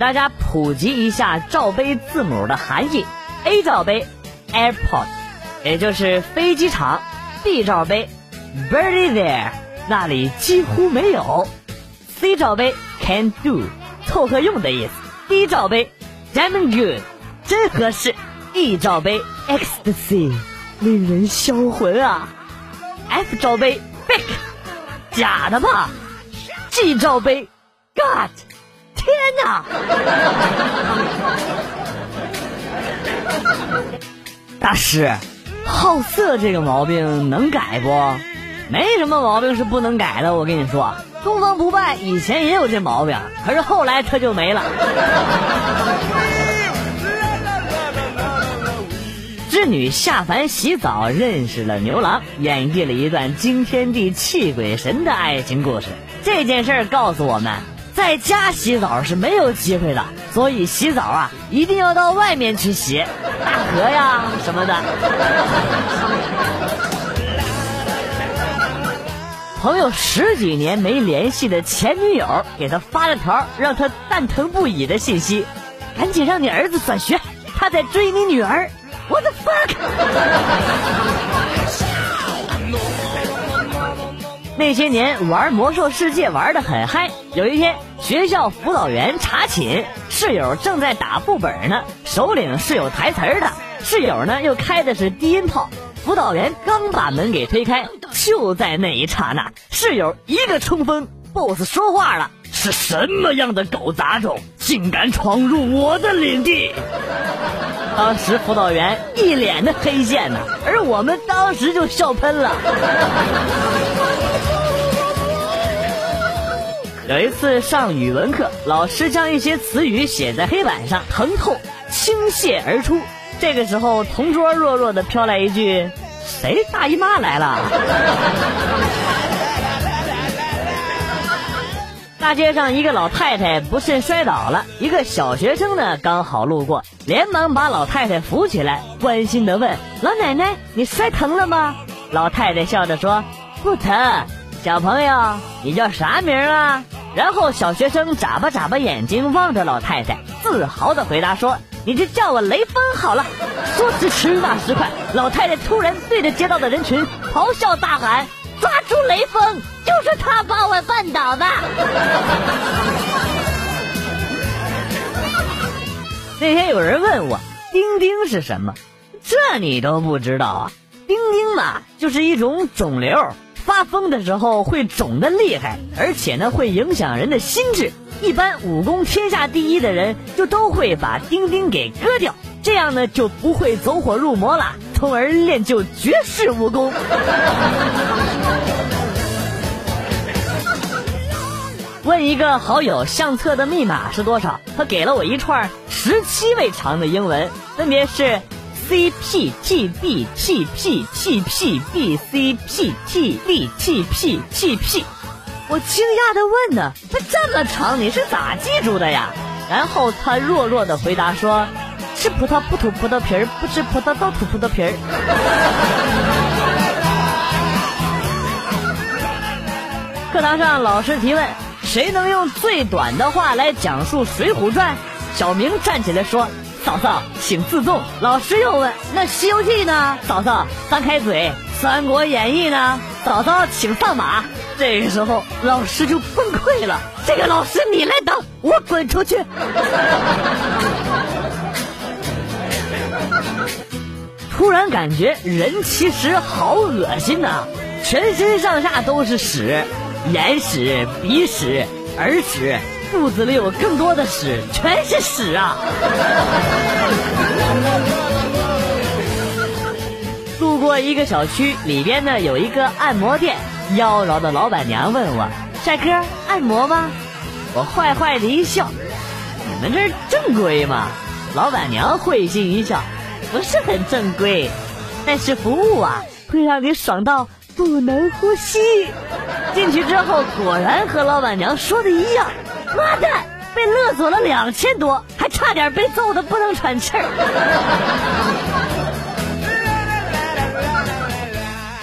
大家普及一下罩杯字母的含义。A 罩杯，airport，也就是飞机场；B 罩杯，barely there，那里几乎没有。；C 罩杯，can do，凑合用的意思。；D 罩杯，damn good，真合适。；E 罩杯，ecstasy，令人销魂啊。；F 罩杯，fake，假的吧；G 罩杯，God，天哪！大师，好色这个毛病能改不？没什么毛病是不能改的。我跟你说，东方不败以前也有这毛病，可是后来他就没了。织女下凡洗澡，认识了牛郎，演绎了一段惊天地泣鬼神的爱情故事。这件事告诉我们，在家洗澡是没有机会的，所以洗澡啊，一定要到外面去洗，大河呀什么的。朋友十几年没联系的前女友给他发了条让他蛋疼不已的信息：“赶紧让你儿子转学，他在追你女儿。” What the fuck！那些年玩魔兽世界玩的很嗨，有一天学校辅导员查寝，室友正在打副本呢，首领是有台词的，室友呢又开的是低音炮，辅导员刚把门给推开，就在那一刹那，室友一个冲锋，BOSS 说话了：“是什么样的狗杂种，竟敢闯入我的领地？”当时辅导员一脸的黑线呢，而我们当时就笑喷了。有一次上语文课，老师将一些词语写在黑板上，疼痛倾泻而出。这个时候，同桌弱弱的飘来一句：“谁大姨妈来了？” 大街上一个老太太不慎摔倒了，一个小学生呢刚好路过，连忙把老太太扶起来，关心的问：“老奶奶，你摔疼了吗？”老太太笑着说：“不疼。”小朋友，你叫啥名啊？然后小学生眨巴眨巴眼睛望着老太太，自豪的回答说：“你就叫我雷锋好了。”说时迟那时快，老太太突然对着街道的人群咆哮大喊：“抓住雷锋！就是他把我绊倒的！”那天有人问我：“钉钉是什么？”这你都不知道啊？钉钉嘛，就是一种肿瘤。发疯的时候会肿的厉害，而且呢会影响人的心智。一般武功天下第一的人就都会把钉钉给割掉，这样呢就不会走火入魔了，从而练就绝世武功。问一个好友相册的密码是多少？他给了我一串十七位长的英文，分别是。C P T B T P T P B C P T B T P T P，我惊讶的问呢，它这么长你是咋记住的呀？然后他弱弱的回答说：“吃葡萄不吐葡萄皮儿，不吃葡萄倒吐葡萄皮儿。” 课堂上老师提问：“谁能用最短的话来讲述《水浒传》？”小明站起来说。嫂嫂，请自重。老师又问：“那《西游记》呢？”嫂嫂张开嘴。《三国演义》呢？嫂嫂请上马。这个时候，老师就崩溃了。这个老师你来当，我滚出去。突然感觉人其实好恶心呐，全身上下都是屎，眼屎、鼻屎、耳屎。肚子里有更多的屎，全是屎啊！路过一个小区，里边呢有一个按摩店，妖娆的老板娘问我：“帅哥，按摩吗？”我坏坏的一笑：“你们这儿正规吗？”老板娘会心一笑：“不是很正规，但是服务啊会让你爽到不能呼吸。”进去之后，果然和老板娘说的一样。妈的，被勒索了两千多，还差点被揍的不能喘气儿。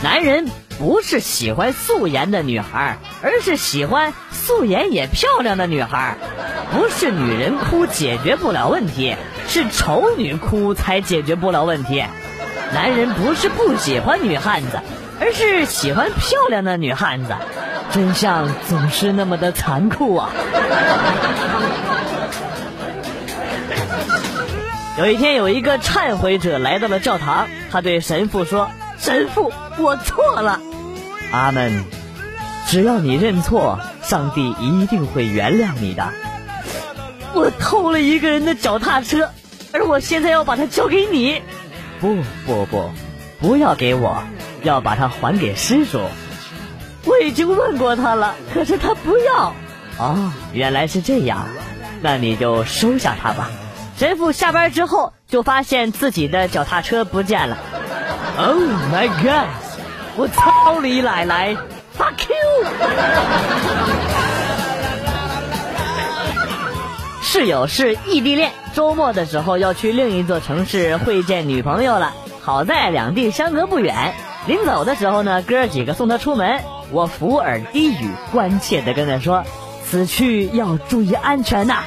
男人不是喜欢素颜的女孩，而是喜欢素颜也漂亮的女孩。不是女人哭解决不了问题，是丑女哭才解决不了问题。男人不是不喜欢女汉子，而是喜欢漂亮的女汉子。真相总是那么的残酷啊！有一天，有一个忏悔者来到了教堂，他对神父说：“神父，我错了。”阿门。只要你认错，上帝一定会原谅你的。我偷了一个人的脚踏车，而我现在要把它交给你。不不不，不要给我，要把它还给师叔。我已经问过他了，可是他不要。哦，原来是这样，那你就收下他吧。神父下班之后就发现自己的脚踏车不见了。Oh my god！我操你奶奶！Fuck you！室友是异地恋，周末的时候要去另一座城市会见女朋友了。好在两地相隔不远，临走的时候呢，哥几个送他出门。我伏耳低语，关切的跟他说：“此去要注意安全呐！”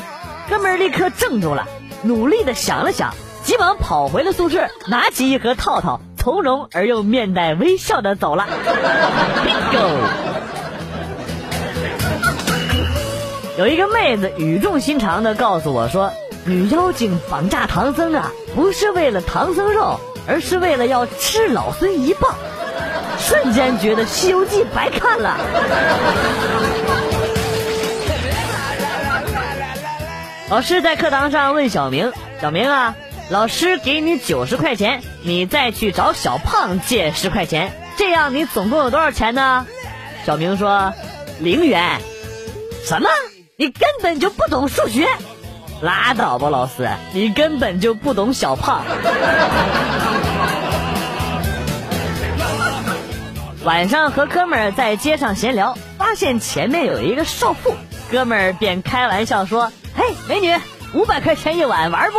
哥们儿立刻怔住了，努力的想了想，急忙跑回了宿舍，拿起一盒套套，从容而又面带微笑的走了。Bingo！有一个妹子语重心长的告诉我说：“女妖精绑架唐僧啊，不是为了唐僧肉，而是为了要吃老孙一棒。”瞬间觉得《西游记》白看了。老师在课堂上问小明：“小明啊，老师给你九十块钱，你再去找小胖借十块钱，这样你总共有多少钱呢？”小明说：“零元。”什么？你根本就不懂数学？拉倒吧，老师，你根本就不懂小胖。晚上和哥们儿在街上闲聊，发现前面有一个少妇，哥们儿便开玩笑说：“嘿，美女，五百块钱一晚玩不？”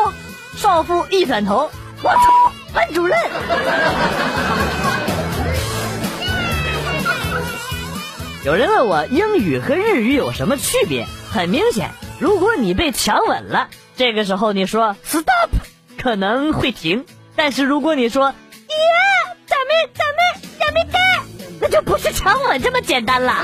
少妇一转头，我操，班主任！有人问我英语和日语有什么区别？很明显，如果你被强吻了，这个时候你说 “stop”，可能会停；但是如果你说就不是强吻这么简单了。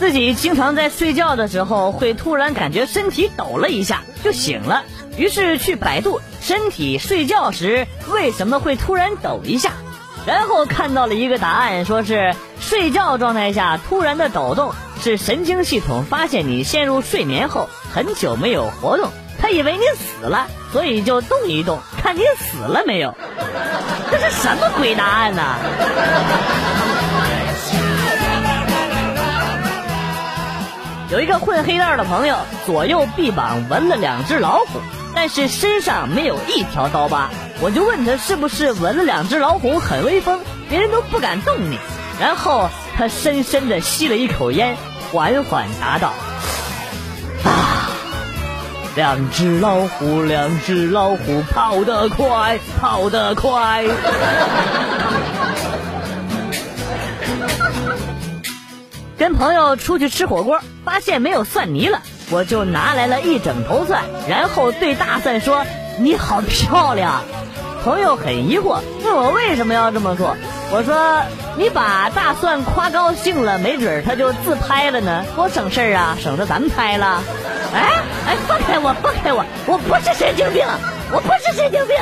自己经常在睡觉的时候会突然感觉身体抖了一下就醒了，于是去百度身体睡觉时为什么会突然抖一下，然后看到了一个答案，说是睡觉状态下突然的抖动是神经系统发现你陷入睡眠后很久没有活动。以为你死了，所以就动一动，看你死了没有。这是什么鬼答案呢？有一个混黑道的朋友，左右臂膀纹了两只老虎，但是身上没有一条刀疤。我就问他是不是纹了两只老虎很威风，别人都不敢动你。然后他深深的吸了一口烟，缓缓答道。两只老虎，两只老虎，跑得快，跑得快。跟朋友出去吃火锅，发现没有蒜泥了，我就拿来了一整头蒜，然后对大蒜说：“你好漂亮。”朋友很疑惑，问我为什么要这么做。我说：“你把大蒜夸高兴了，没准他就自拍了呢，多省事儿啊，省得咱们拍了。”哎哎，放开我，放开我！我不是神经病，我不是神经病。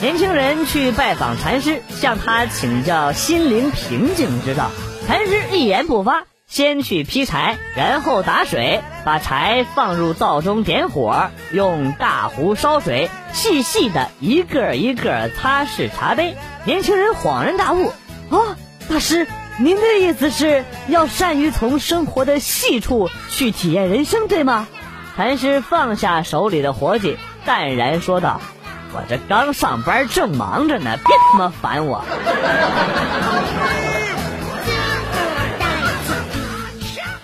年轻人去拜访禅师，向他请教心灵平静之道。禅师一言不发，先去劈柴，然后打水，把柴放入灶中点火，用大壶烧水，细细的一个一个擦拭茶杯。年轻人恍然大悟：啊，大师。您的意思是要善于从生活的细处去体验人生，对吗？禅师放下手里的活计，淡然说道：“我这刚上班正忙着呢，别他妈烦我。”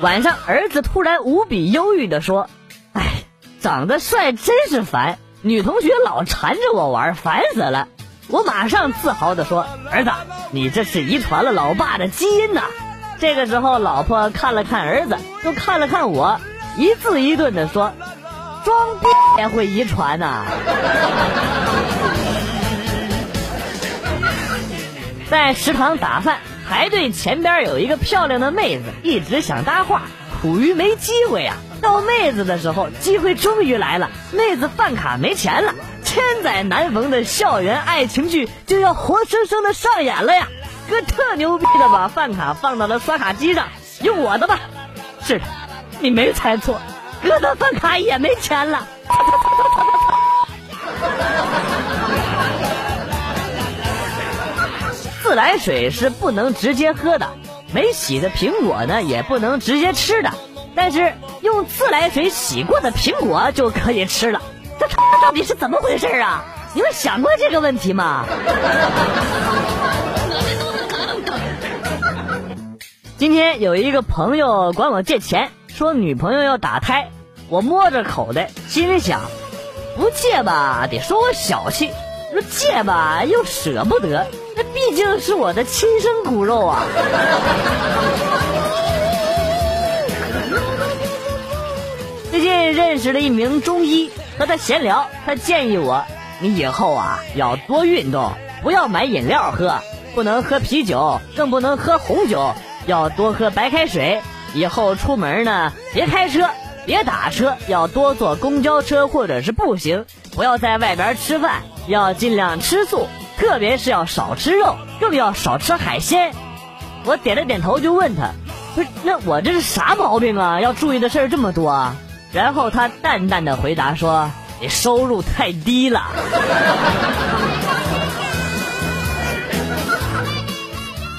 晚上，儿子突然无比忧郁的说：“哎，长得帅真是烦，女同学老缠着我玩，烦死了。”我马上自豪地说：“儿子，你这是遗传了老爸的基因呐！”这个时候，老婆看了看儿子，又看了看我，一字一顿地说：“装逼也会遗传呐！”在食堂打饭，排队前边有一个漂亮的妹子，一直想搭话，苦于没机会呀。到妹子的时候，机会终于来了，妹子饭卡没钱了，千载难逢的校园爱情剧就要活生生的上演了呀！哥特牛逼的把饭卡放到了刷卡机上，用我的吧。是的，你没猜错，哥的饭卡也没钱了。自来水是不能直接喝的，没洗的苹果呢也不能直接吃的，但是用自来水洗过的苹果就可以吃了。这到底是怎么回事啊？你们想过这个问题吗？今天有一个朋友管我借钱，说女朋友要打胎，我摸着口袋，心里想，不借吧得说我小气，说借吧又舍不得。那毕竟是我的亲生骨肉啊！近认识了一名中医，和他闲聊，他建议我，你以后啊要多运动，不要买饮料喝，不能喝啤酒，更不能喝红酒，要多喝白开水。以后出门呢，别开车，别打车，要多坐公交车或者是步行，不要在外边吃饭，要尽量吃素。特别是要少吃肉，更要少吃海鲜。我点了点头，就问他：“不是，那我这是啥毛病啊？要注意的事儿这么多。”啊？”然后他淡淡的回答说：“你收入太低了。”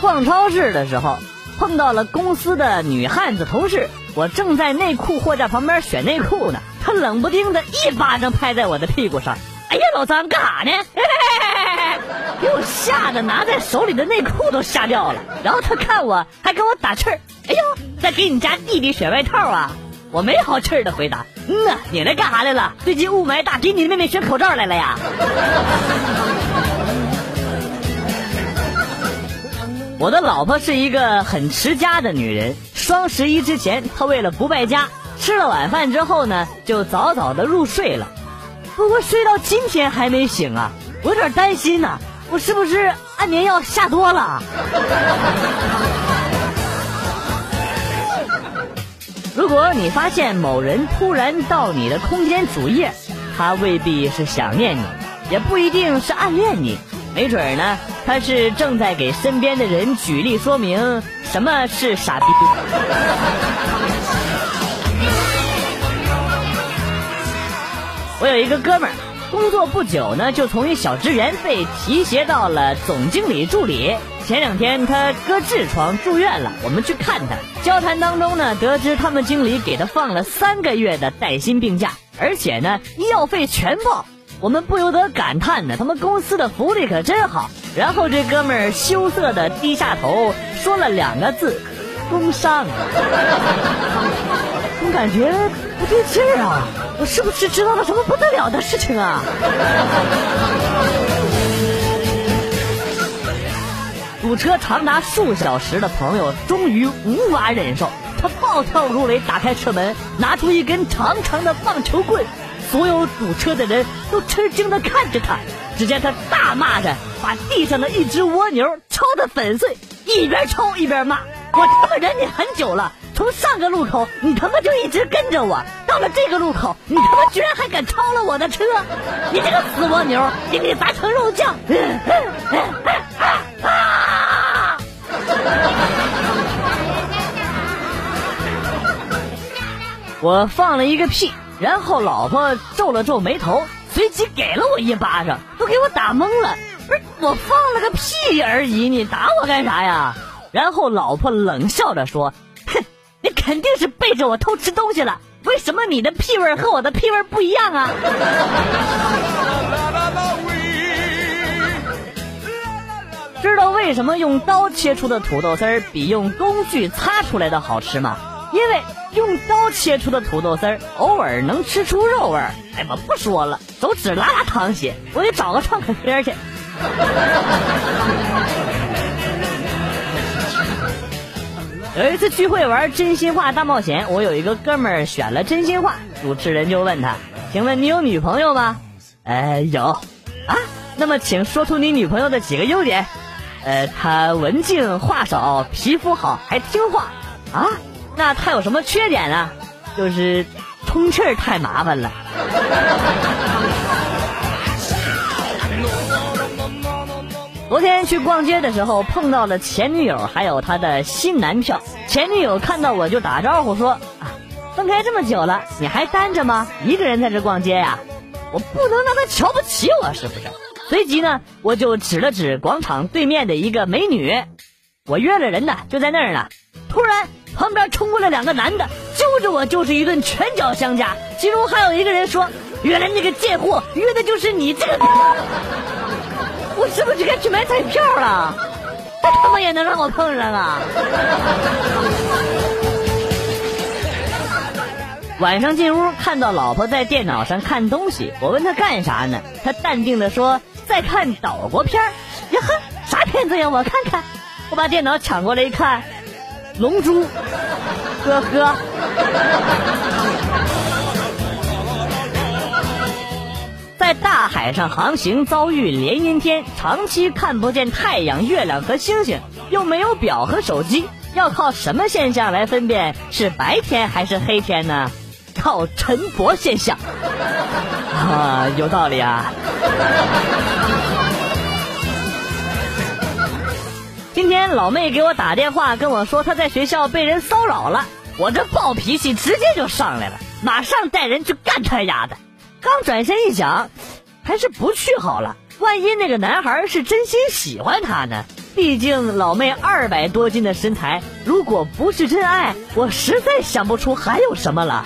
逛超市的时候，碰到了公司的女汉子同事，我正在内裤货架旁边选内裤呢，她冷不丁的一巴掌拍在我的屁股上。哎呀，老张干啥呢？给我吓得拿在手里的内裤都吓掉了。然后他看我，还给我打气儿。哎呦，在给你家弟弟选外套啊！我没好气的回答：嗯啊，你来干啥来了？最近雾霾大，给你妹妹选口罩来了呀。我的老婆是一个很持家的女人。双十一之前，她为了不败家，吃了晚饭之后呢，就早早的入睡了。不过睡到今天还没醒啊，我有点担心呐，我是不是安眠药下多了？如果你发现某人突然到你的空间主页，他未必是想念你，也不一定是暗恋你，没准呢，他是正在给身边的人举例说明什么是傻逼。我有一个哥们儿，工作不久呢，就从一小职员被提携到了总经理助理。前两天他割痔疮住院了，我们去看他。交谈当中呢，得知他们经理给他放了三个月的带薪病假，而且呢，医药费全报。我们不由得感叹呢，他们公司的福利可真好。然后这哥们儿羞涩的低下头，说了两个字：工伤。总感觉不对劲儿啊！我是不是知道了什么不得了的事情啊？堵车长达数小时的朋友终于无法忍受，他暴跳如雷，打开车门，拿出一根长长的棒球棍。所有堵车的人都吃惊的看着他。只见他大骂着，把地上的一只蜗牛敲得粉碎，一边抽一边骂：“我他妈忍你很久了。”从上个路口，你他妈就一直跟着我，到了这个路口，你他妈居然还敢超了我的车！你这个死蜗牛，给你砸成肉酱！我放了一个屁，然后老婆皱了皱眉头，随即给了我一巴掌，都给我打懵了。不是我放了个屁而已，你打我干啥呀？然后老婆冷笑着说。哼你肯定是背着我偷吃东西了，为什么你的屁味和我的屁味不一样啊？知道为什么用刀切出的土豆丝儿比用工具擦出来的好吃吗？因为用刀切出的土豆丝儿偶尔能吃出肉味儿。哎，我不说了，手指拉拉淌血，我得找个创可贴去。有一次聚会玩真心话大冒险，我有一个哥们儿选了真心话，主持人就问他：“请问你有女朋友吗？”“呃，有。”“啊，那么请说出你女朋友的几个优点。”“呃，她文静，话少，皮肤好，还听话。”“啊，那她有什么缺点呢？”“就是通气儿太麻烦了。”昨天去逛街的时候碰到了前女友，还有她的新男票。前女友看到我就打招呼说：“啊，分开这么久了，你还单着吗？一个人在这逛街呀？我不能让他瞧不起我，是不是？”随即呢，我就指了指广场对面的一个美女，我约了人呢，就在那儿呢。突然旁边冲过来两个男的，揪着我就是一顿拳脚相加，其中还有一个人说：“原来那个贱货约的就是你这个。”我是不是该去买彩票了？这他妈也能让我碰上啊！晚上进屋看到老婆在电脑上看东西，我问她干啥呢？她淡定的说在看岛国片呀呵，啥片子呀？我看看。我把电脑抢过来一看，《龙珠》，呵呵。在大海上航行，遭遇连阴天，长期看不见太阳、月亮和星星，又没有表和手机，要靠什么现象来分辨是白天还是黑天呢？靠晨勃现象。啊，有道理啊。今天老妹给我打电话跟我说她在学校被人骚扰了，我这暴脾气直接就上来了，马上带人去干他丫的。刚转身一想，还是不去好了。万一那个男孩是真心喜欢她呢？毕竟老妹二百多斤的身材，如果不是真爱，我实在想不出还有什么了。